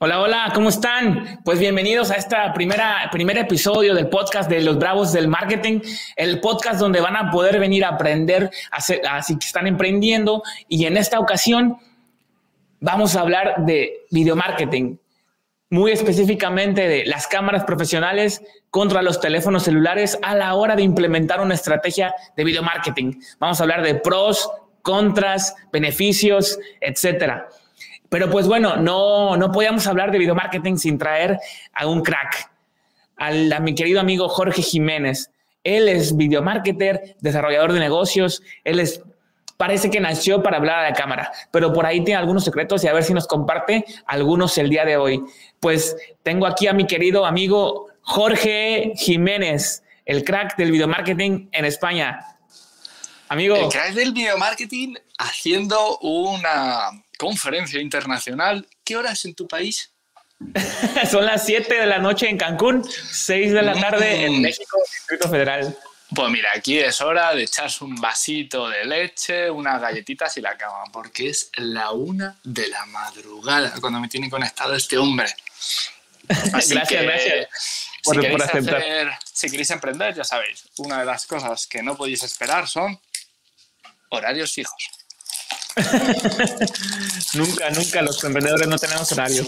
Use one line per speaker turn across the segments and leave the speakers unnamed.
Hola, hola, ¿cómo están? Pues bienvenidos a este primer episodio del podcast de los Bravos del Marketing, el podcast donde van a poder venir a aprender, así que están emprendiendo. Y en esta ocasión vamos a hablar de video marketing, muy específicamente de las cámaras profesionales contra los teléfonos celulares a la hora de implementar una estrategia de video marketing. Vamos a hablar de pros, contras, beneficios, etcétera. Pero pues bueno, no, no podíamos hablar de video marketing sin traer a un crack, a mi querido amigo Jorge Jiménez. Él es video marketer, desarrollador de negocios, él es parece que nació para hablar a la cámara, pero por ahí tiene algunos secretos y a ver si nos comparte algunos el día de hoy. Pues tengo aquí a mi querido amigo Jorge Jiménez, el crack del video marketing en España. Amigo.
El crack del video marketing haciendo una conferencia internacional. ¿Qué hora es en tu país?
Son las 7 de la noche en Cancún, 6 de la tarde en mm. México, Distrito Federal.
Pues mira, aquí es hora de echarse un vasito de leche, unas galletitas y la cama, porque es la una de la madrugada cuando me tiene conectado este hombre.
gracias, gracias.
Por, si, queréis hacer, si queréis emprender, ya sabéis, una de las cosas que no podéis esperar son horarios fijos.
nunca, nunca los emprendedores no tenemos horario.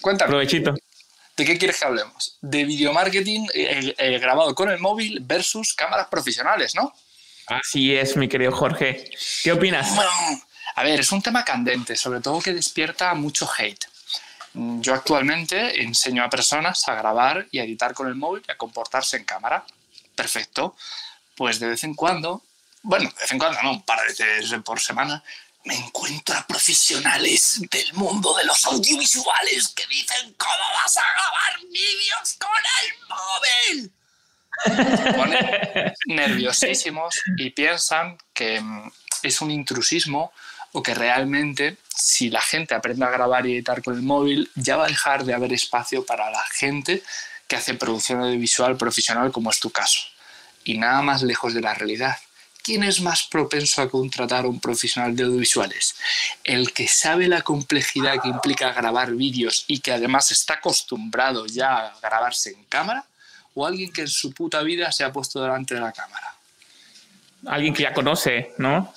Cuéntame.
Provechito.
¿De qué quieres que hablemos? De video marketing eh, eh, grabado con el móvil versus cámaras profesionales, ¿no?
Así es, mi querido Jorge. ¿Qué opinas?
Bueno, a ver, es un tema candente, sobre todo que despierta mucho hate. Yo actualmente enseño a personas a grabar y a editar con el móvil y a comportarse en cámara. Perfecto. Pues de vez en cuando bueno, de vez en cuando, no, un par de veces por semana, me encuentro a profesionales del mundo de los audiovisuales que dicen cómo vas a grabar vídeos con el móvil. Ponen nerviosísimos y piensan que mm, es un intrusismo o que realmente si la gente aprende a grabar y editar con el móvil ya va a dejar de haber espacio para la gente que hace producción audiovisual profesional como es tu caso. Y nada más lejos de la realidad. ¿quién es más propenso a contratar a un profesional de audiovisuales? ¿El que sabe la complejidad que implica grabar vídeos y que además está acostumbrado ya a grabarse en cámara? ¿O alguien que en su puta vida se ha puesto delante de la cámara?
Alguien que ya conoce, ¿no?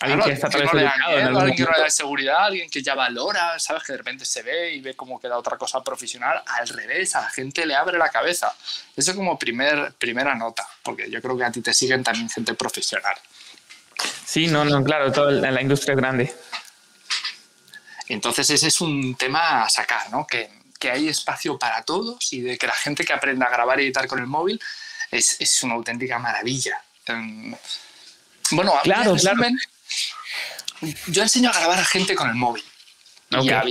Alguien que está alguien que no le da seguridad, alguien que ya valora, sabes que de repente se ve y ve cómo queda otra cosa profesional, al revés, a la gente le abre la cabeza. Eso como primer, primera nota, porque yo creo que a ti te siguen también gente profesional.
Sí, no, no, claro, toda la industria es grande.
Entonces ese es un tema a sacar, ¿no? Que, que, hay espacio para todos y de que la gente que aprenda a grabar y editar con el móvil es, es una auténtica maravilla. Em, bueno,
claro, claro
yo enseño a grabar a gente con el móvil.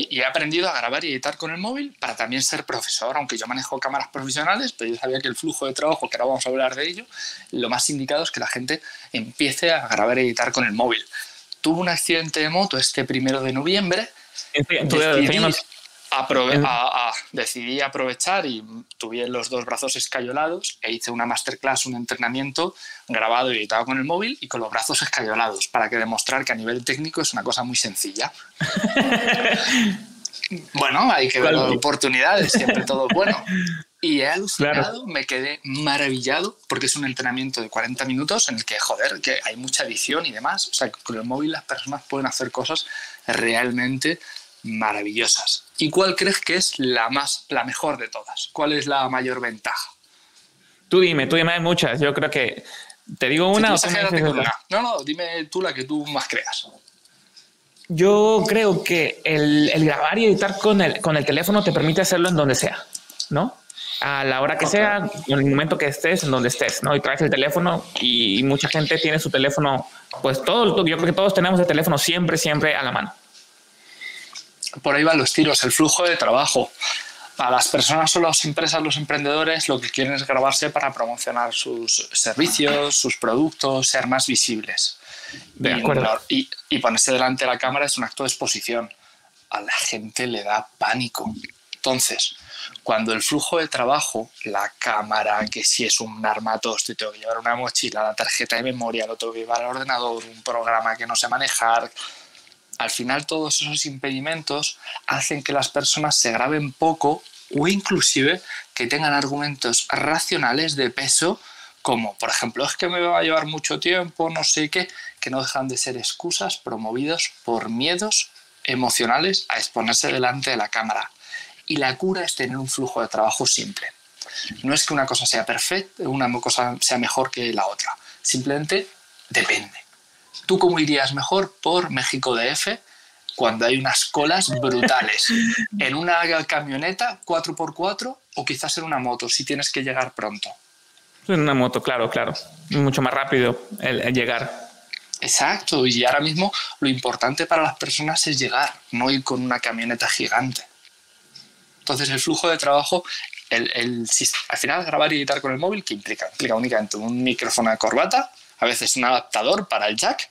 Y, he aprendido a grabar y editar con el móvil para también ser profesor, aunque yo manejo cámaras profesionales, pero yo sabía que el flujo de trabajo, que ahora vamos a hablar de ello, lo más indicado es que la gente empiece a grabar y editar con el móvil. Tuve un accidente de moto este primero de noviembre decidí aprovechar y tuve los dos brazos escayolados e hice una masterclass, un entrenamiento grabado y editado con el móvil y con los brazos escayolados para que demostrar que a nivel técnico es una cosa muy sencilla. bueno, hay que ver oportunidades, siempre todo bueno. Y he alucinado, me quedé maravillado porque es un entrenamiento de 40 minutos en el que, joder, que hay mucha edición y demás. O sea, con el móvil las personas pueden hacer cosas realmente maravillosas. ¿Y cuál crees que es la más, la mejor de todas? ¿Cuál es la mayor ventaja?
Tú dime, tú dime, hay muchas. Yo creo que te digo una o
No, no, dime tú la que tú más creas.
Yo creo que el, grabar y editar con el, con el teléfono te permite hacerlo en donde sea, ¿no? A la hora que sea, en el momento que estés, en donde estés, ¿no? Y traes el teléfono y, y mucha gente tiene su teléfono, pues todo, yo creo que todos tenemos el teléfono siempre, siempre a la mano
por ahí van los tiros, el flujo de trabajo. A las personas o las empresas, los emprendedores, lo que quieren es grabarse para promocionar sus servicios, sus productos, ser más visibles.
De acuerdo.
Y, y, ponerse delante de la cámara es un acto de exposición. A la gente le da pánico. Entonces, cuando el flujo de trabajo, la cámara, que si es un armatoste, tengo que llevar una mochila, la tarjeta de memoria, lo tengo que llevar al ordenador, un programa que no sé manejar, al final todos esos impedimentos hacen que las personas se graben poco o inclusive que tengan argumentos racionales de peso como, por ejemplo, es que me va a llevar mucho tiempo, no sé qué, que no dejan de ser excusas promovidos por miedos emocionales a exponerse delante de la cámara. Y la cura es tener un flujo de trabajo simple. No es que una cosa sea perfecta, una cosa sea mejor que la otra. Simplemente depende. ¿Tú cómo irías mejor por México DF cuando hay unas colas brutales? ¿En una camioneta 4x4 o quizás en una moto si tienes que llegar pronto?
En una moto, claro, claro. Mucho más rápido el, llegar.
Exacto, y ahora mismo lo importante para las personas es llegar, no ir con una camioneta gigante. Entonces el flujo de trabajo, el, al final grabar y editar con el móvil, ¿qué implica? Implica únicamente un micrófono de corbata, a veces un adaptador para el jack,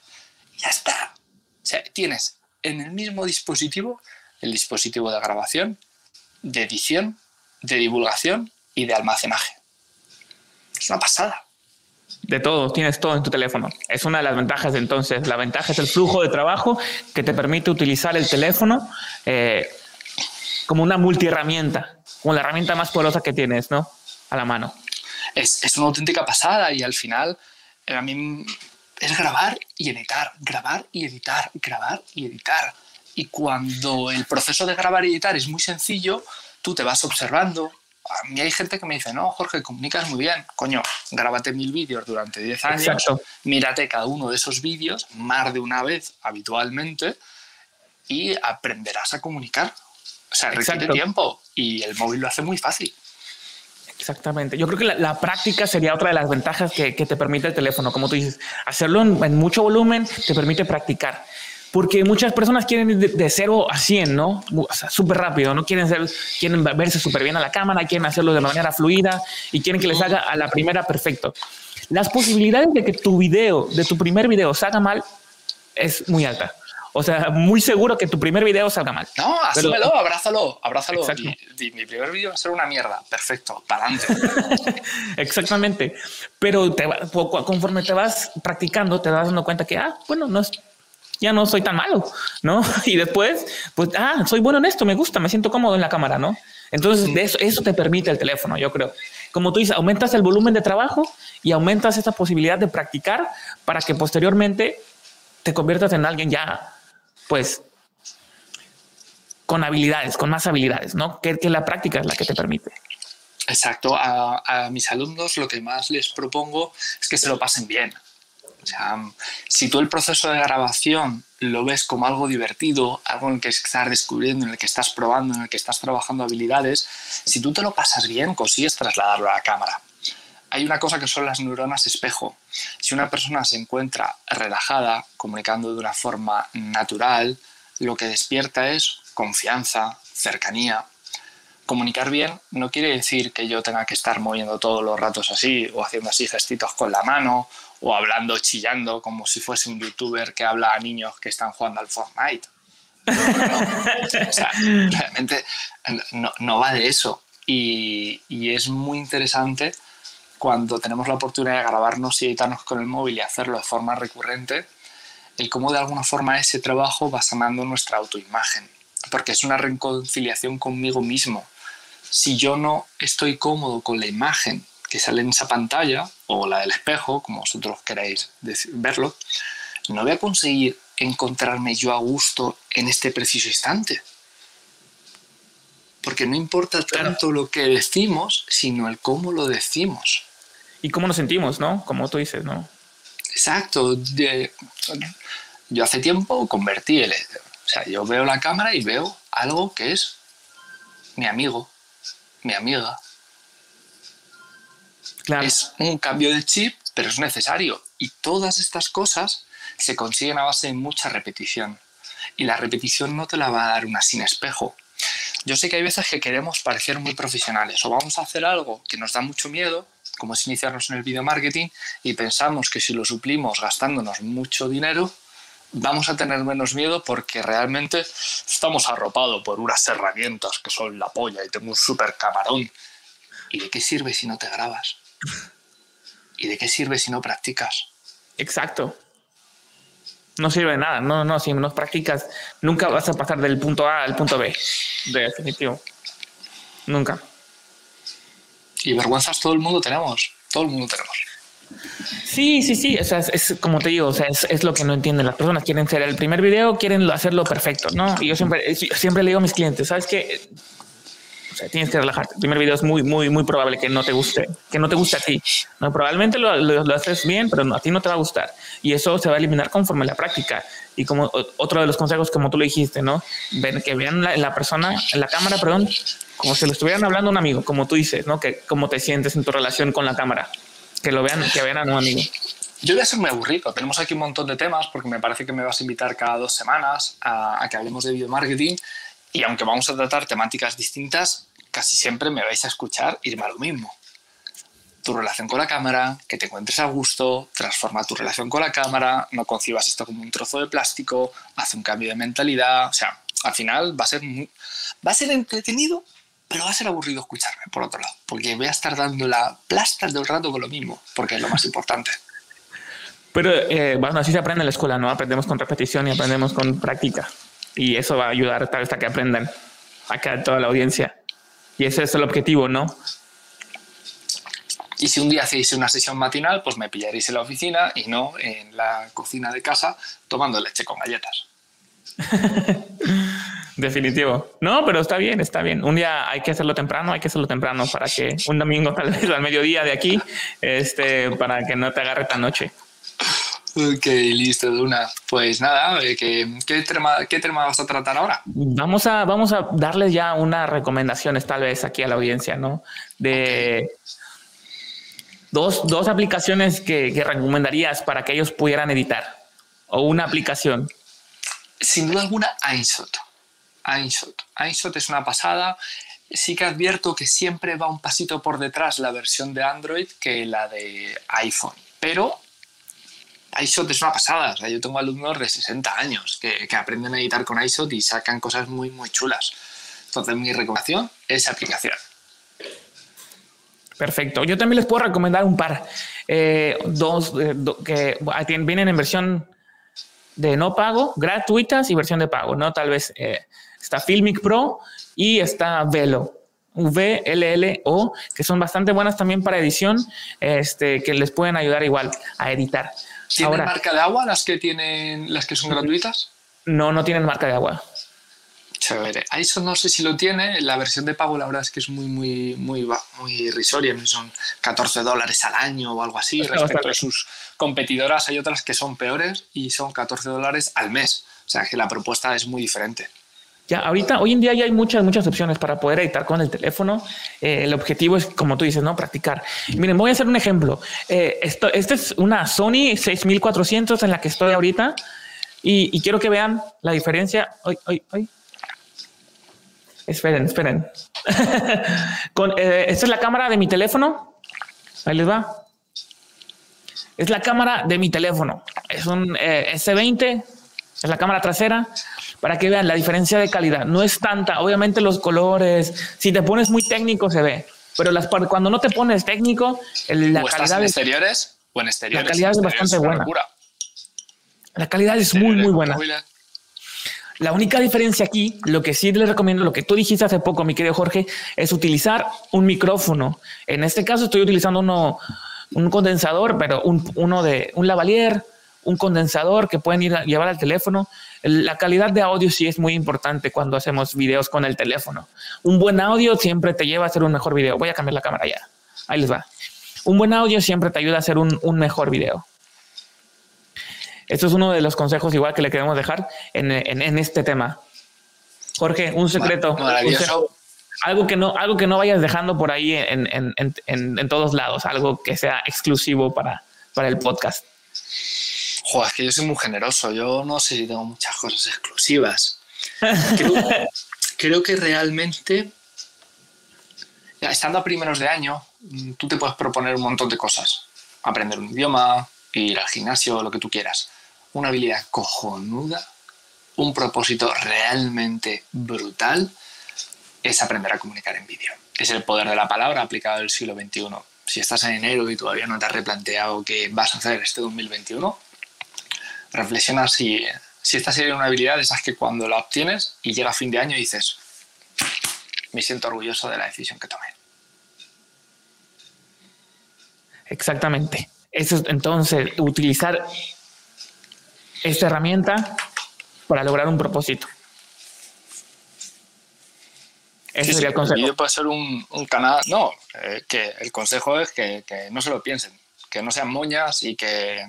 y ya está. O sea, tienes en el mismo dispositivo el dispositivo de grabación, de edición, de divulgación y de almacenaje. Es una pasada.
De todo, tienes todo en tu teléfono. Es una de las ventajas entonces. La ventaja es el flujo de trabajo que te permite utilizar el teléfono eh, como una multiherramienta, como la herramienta más poderosa que tienes, ¿no? A la mano.
Es, es una auténtica pasada y al final a mí es grabar y editar, grabar y editar, grabar y editar. Y cuando el proceso de grabar y editar es muy sencillo, tú te vas observando. A mí hay gente que me dice, no, Jorge, comunicas muy bien. Coño, grábate mil vídeos durante 10 años, Exacto. mírate cada uno de esos vídeos más de una vez habitualmente y aprenderás a comunicar. O sea, requiere tiempo y el móvil lo hace muy fácil.
Exactamente. Yo creo que la, práctica sería otra de las ventajas que, te permite el teléfono. Como tú dices, hacerlo en, mucho volumen te permite practicar. Porque muchas personas quieren ir de, de 0 a 100, ¿no? O sea, súper rápido, ¿no? Quieren, ser, quieren verse súper bien a la cámara, quieren hacerlo de manera fluida y quieren que les haga a la primera perfecto. Las posibilidades de que tu video, de tu primer video, salga mal es muy alta. O sea, muy seguro que tu primer video salga mal.
No, asúmelo, abrázalo, abrázalo. mi primer video va a ser una mierda. Perfecto, para adelante.
Exactamente. Pero te conforme te vas practicando, te vas dando cuenta que, ah, bueno, no es, ya no soy tan malo, ¿no? Y después, pues, ah, soy bueno en esto, me gusta, me siento cómodo en la cámara, ¿no? Entonces, de eso, eso te permite el teléfono, yo creo. Como tú dices, aumentas el volumen de trabajo y aumentas esa posibilidad de practicar para que posteriormente te conviertas en alguien ya pues con habilidades, con más habilidades, ¿no? Que, la práctica es la que te permite.
Exacto. A, mis alumnos lo que más les propongo es que se lo pasen bien. O sea, si tú el proceso de grabación lo ves como algo divertido, algo en el que estás descubriendo, en el que estás probando, en el que estás trabajando habilidades, si tú te lo pasas bien, consigues trasladarlo a la cámara. Hay una cosa que son las neuronas espejo. Si una persona se encuentra relajada, comunicando de una forma natural, lo que despierta es confianza, cercanía. Comunicar bien no quiere decir que yo tenga que estar moviendo todos los ratos así o haciendo así gestitos con la mano o hablando, chillando como si fuese un youtuber que habla a niños que están jugando al Fortnite. o sea, realmente no, va de eso. Y, y es muy interesante cuando tenemos la oportunidad de grabarnos y editarnos con el móvil y hacerlo de forma recurrente, el cómo de alguna forma ese trabajo va sanando nuestra autoimagen, porque es una reconciliación conmigo mismo. Si yo no estoy cómodo con la imagen que sale en esa pantalla, o la del espejo, como vosotros queráis verlo, no voy a conseguir encontrarme yo a gusto en este preciso instante. Porque no importa tanto lo que decimos, sino el cómo lo decimos
y cómo nos sentimos, ¿no? Como tú dices, ¿no?
Exacto. yo hace tiempo convertí el... O sea, yo veo la cámara y veo algo que es mi amigo, mi amiga. Claro. Es un cambio de chip, pero es necesario. Y todas estas cosas se consiguen a base de mucha repetición. Y la repetición no te la va a dar una sin espejo. Yo sé que hay veces que queremos parecer muy profesionales o vamos a hacer algo que nos da mucho miedo como es iniciarnos en el video marketing y pensamos que si lo suplimos gastándonos mucho dinero, vamos a tener menos miedo porque realmente estamos arropados por unas herramientas que son la polla y tengo un super camarón. ¿Y de qué sirve si no te grabas? ¿Y de qué sirve si no practicas?
Exacto. No sirve de nada. No, no, si no practicas, nunca vas a pasar del punto A al punto B. Definitivo. Nunca.
Y vergüenzas todo el mundo tenemos. Todo el mundo tenemos.
Sí, sí, sí. O sea, es, como te digo, o sea, es, lo que no entienden las personas. Quieren ser el primer video, quieren hacerlo perfecto, ¿no? Y yo siempre, siempre le digo a mis clientes, ¿sabes qué? O sea, tienes que relajarte. El primer video es muy, muy, muy probable que no te guste, que no te guste a ti. No, probablemente lo, lo, haces bien, pero a ti no te va a gustar. Y eso se va a eliminar conforme la práctica. Y como otro de los consejos, como tú lo dijiste, ¿no? Ven, que vean la, la persona, la cámara, perdón, como si lo estuvieran hablando a un amigo, como tú dices, ¿no? Que cómo te sientes en tu relación con la cámara. Que lo vean, que vean a un amigo.
Yo voy a ser muy aburrido. Tenemos aquí un montón de temas porque me parece que me vas a invitar cada dos semanas a, que hablemos de video marketing. Y aunque vamos a tratar temáticas distintas, casi siempre me vais a escuchar irme a lo mismo. Tu relación con la cámara, que te encuentres a gusto, transforma tu relación con la cámara, no concibas esto como un trozo de plástico, haz un cambio de mentalidad. O sea, al final va a ser, va a ser entretenido, pero va a ser aburrido escucharme, por otro lado, porque voy a estar dando la plasta todo el rato con lo mismo, porque es lo más importante.
Pero eh, bueno, así se aprende en la escuela, ¿no? Aprendemos con repetición y aprendemos con práctica. Y eso va a ayudar tal vez a que aprendan acá toda la audiencia. Y ese es el objetivo, ¿no?
Y si un día hacéis una sesión matinal, pues me pillaréis en la oficina y no en la cocina de casa tomando leche con galletas.
Definitivo. No, pero está bien, está bien. Un día hay que hacerlo temprano, hay que hacerlo temprano para que un domingo, tal vez al mediodía de aquí, este, para que no te agarre tan noche.
Ok, listo, Duna. Pues nada, eh, ¿qué, qué, tema, ¿qué tema vas a tratar ahora?
Vamos a, vamos a darles ya unas recomendaciones tal vez aquí a la audiencia, ¿no? De dos, dos, aplicaciones que, que, recomendarías para que ellos pudieran editar o una aplicación.
Sin duda alguna, Ainshot. Ainshot. Ainshot es una pasada. Sí que advierto que siempre va un pasito por detrás la versión de Android que la de iPhone, pero iShot es una pasada. yo tengo alumnos de 60 años que, aprenden a editar con iShot y sacan cosas muy, muy chulas. Entonces, mi recomendación es aplicación.
Perfecto. Yo también les puedo recomendar un par. Eh, dos eh, que vienen en versión de no pago, gratuitas y versión de pago. ¿no? Tal vez eh, está Filmic Pro y está Velo. VLLO, que son bastante buenas también para edición, este, que les pueden ayudar igual a editar.
¿Tienen marca de agua las que tienen las que son gratuitas?
No, no tienen marca de agua.
Chévere. Eso no sé si lo tiene. La versión de pago, la verdad es que es muy, muy, muy, muy irrisoria. Son 14 dólares al año o algo así. Respecto a sus competidoras, hay otras que son peores y son 14 dólares al mes. O sea que la propuesta es muy diferente.
Ya, ahorita, hoy en día ya hay muchas, muchas opciones para poder editar con el teléfono. Eh, el objetivo es, como tú dices, ¿no? Practicar. miren, voy a hacer un ejemplo. Eh, esto, esta es una Sony 6400 en la que estoy ahorita y, quiero que vean la diferencia. Hoy, hoy, hoy. Esperen, esperen. eh, esta es la cámara de mi teléfono. Ahí les va. Es la cámara de mi teléfono. Es un S20. Es la cámara trasera para que vean la diferencia de calidad. No es tanta, obviamente los colores, si te pones muy técnico se ve, pero las cuando no te pones técnico, la calidad
en exteriores o en exteriores.
La calidad es bastante buena. La calidad es muy muy buena. La única diferencia aquí, lo que sí les recomiendo, lo que tú dijiste hace poco, mi querido Jorge, es utilizar un micrófono. En este caso estoy utilizando uno, un condensador, pero un, uno de un lavalier, un condensador que pueden ir a llevar al teléfono la calidad de audio sí es muy importante cuando hacemos videos con el teléfono. Un buen audio siempre te lleva a hacer un mejor video. Voy a cambiar la cámara ya. Ahí les va. Un buen audio siempre te ayuda a hacer un, mejor video. Esto es uno de los consejos igual que le queremos dejar en, este tema. Jorge, un secreto. algo que no, algo que no vayas dejando por ahí en, todos lados, algo que sea exclusivo para, para el podcast.
Joder, es que yo soy muy generoso. Yo no sé si tengo muchas cosas exclusivas. Creo, que realmente, estando a primeros de año, mm, tú te puedes proponer un montón de cosas. Aprender un idioma, ir al gimnasio, lo que tú quieras. Una habilidad cojonuda, un propósito realmente brutal, es aprender a comunicar en vídeo. Es el poder de la palabra aplicado al siglo XXI. Si estás en enero y todavía no te has replanteado qué vas a hacer este 2021, reflexiona si, si esta sería una habilidad de esas que cuando la obtienes y llega a fin de año dices, me siento orgulloso de la decisión que tomé.
Exactamente. Eso es entonces utilizar esta herramienta para lograr un propósito.
Ese sería el consejo. El puede ser un, canal. No, eh, que el consejo es que, no se lo piensen, que no sean moñas y que,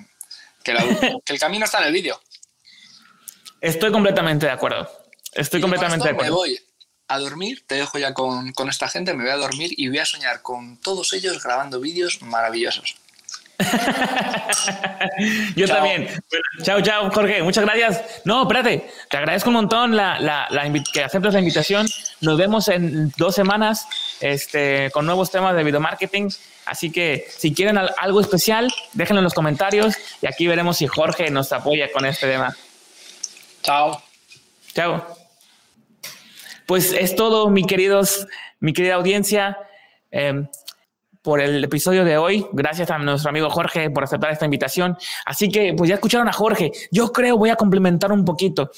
que, el camino está en el vídeo.
Estoy completamente de acuerdo. Estoy completamente de acuerdo.
Me voy a dormir, te dejo ya con, con esta gente, me voy a dormir y voy a soñar con todos ellos grabando vídeos maravillosos.
Yo también. chao, chao, Jorge. Muchas gracias. No, espérate. Te agradezco un montón la, la, que aceptes la invitación. Nos vemos en dos semanas este, con nuevos temas de video marketing. Así que si quieren algo especial, déjenlo en los comentarios y aquí veremos si Jorge nos apoya con este tema.
Chao.
Chao. Pues es todo, mi queridos, mi querida audiencia. Em, por el episodio de hoy. Gracias a nuestro amigo Jorge por aceptar esta invitación. Así que, pues ya escucharon a Jorge. Yo creo voy a complementar un poquito.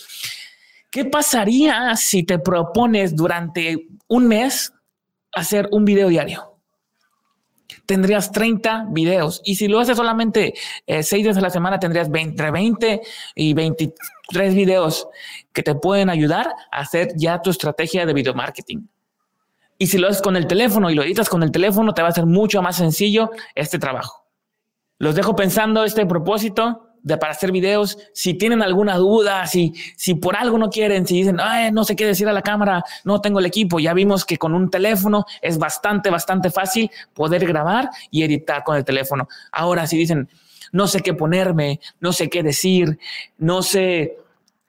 ¿Qué pasaría si te propones durante un mes hacer un video diario? Tendrías 30 videos y si lo haces solamente eh, seis días a la semana, tendrías entre 20 y 23 videos que te pueden ayudar a hacer ya tu estrategia de video marketing. Y si lo haces con el teléfono y lo editas con el teléfono, te va a ser mucho más sencillo este trabajo. Los dejo pensando este propósito de para hacer videos. Si tienen alguna duda, si, si por algo no quieren, si dicen, no sé qué decir a la cámara, no tengo el equipo. Ya vimos que con un teléfono es bastante, bastante fácil poder grabar y editar con el teléfono. Ahora, si dicen, no sé qué ponerme, no sé qué decir, no sé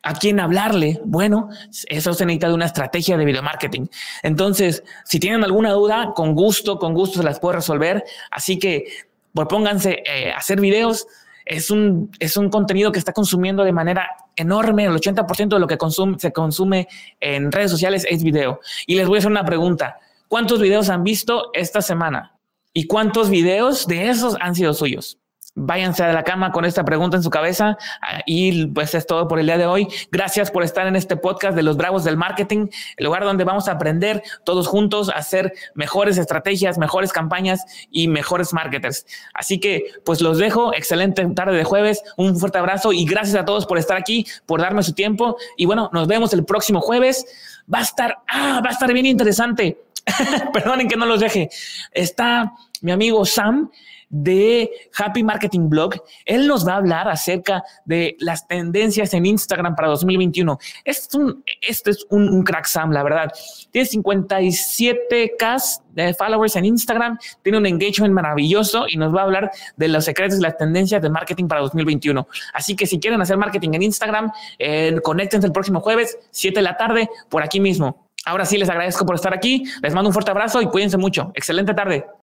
a quién hablarle. Bueno, eso se necesita de una estrategia de video marketing. Entonces, si tienen alguna duda, con gusto, con gusto se las puedo resolver. Así que propónganse eh, hacer videos. Es un, es un contenido que está consumiendo de manera enorme. El 80% de lo que consume, se consume en redes sociales es video. Y les voy a hacer una pregunta. ¿Cuántos videos han visto esta semana? ¿Y cuántos videos de esos han sido suyos? Váyanse a la cama con esta pregunta en su cabeza ah, y pues es todo por el día de hoy. Gracias por estar en este podcast de los Bravos del Marketing, el lugar donde vamos a aprender todos juntos a hacer mejores estrategias, mejores campañas y mejores marketers. Así que pues los dejo, excelente tarde de jueves, un fuerte abrazo y gracias a todos por estar aquí, por darme su tiempo y bueno, nos vemos el próximo jueves. Va a estar, ah, va a estar bien interesante. Perdonen que no los deje. Está mi amigo Sam de Happy Marketing Blog. Él nos va a hablar acerca de las tendencias en Instagram para 2021. Este es un, este es un, crack Sam, la verdad. Tiene 57k de followers en Instagram, tiene un engagement maravilloso y nos va a hablar de los secretos y las tendencias de marketing para 2021. Así que si quieren hacer marketing en Instagram, eh, conéctense el próximo jueves, 7 de la tarde, por aquí mismo. Ahora sí les agradezco por estar aquí. Les mando un fuerte abrazo y cuídense mucho. Excelente tarde.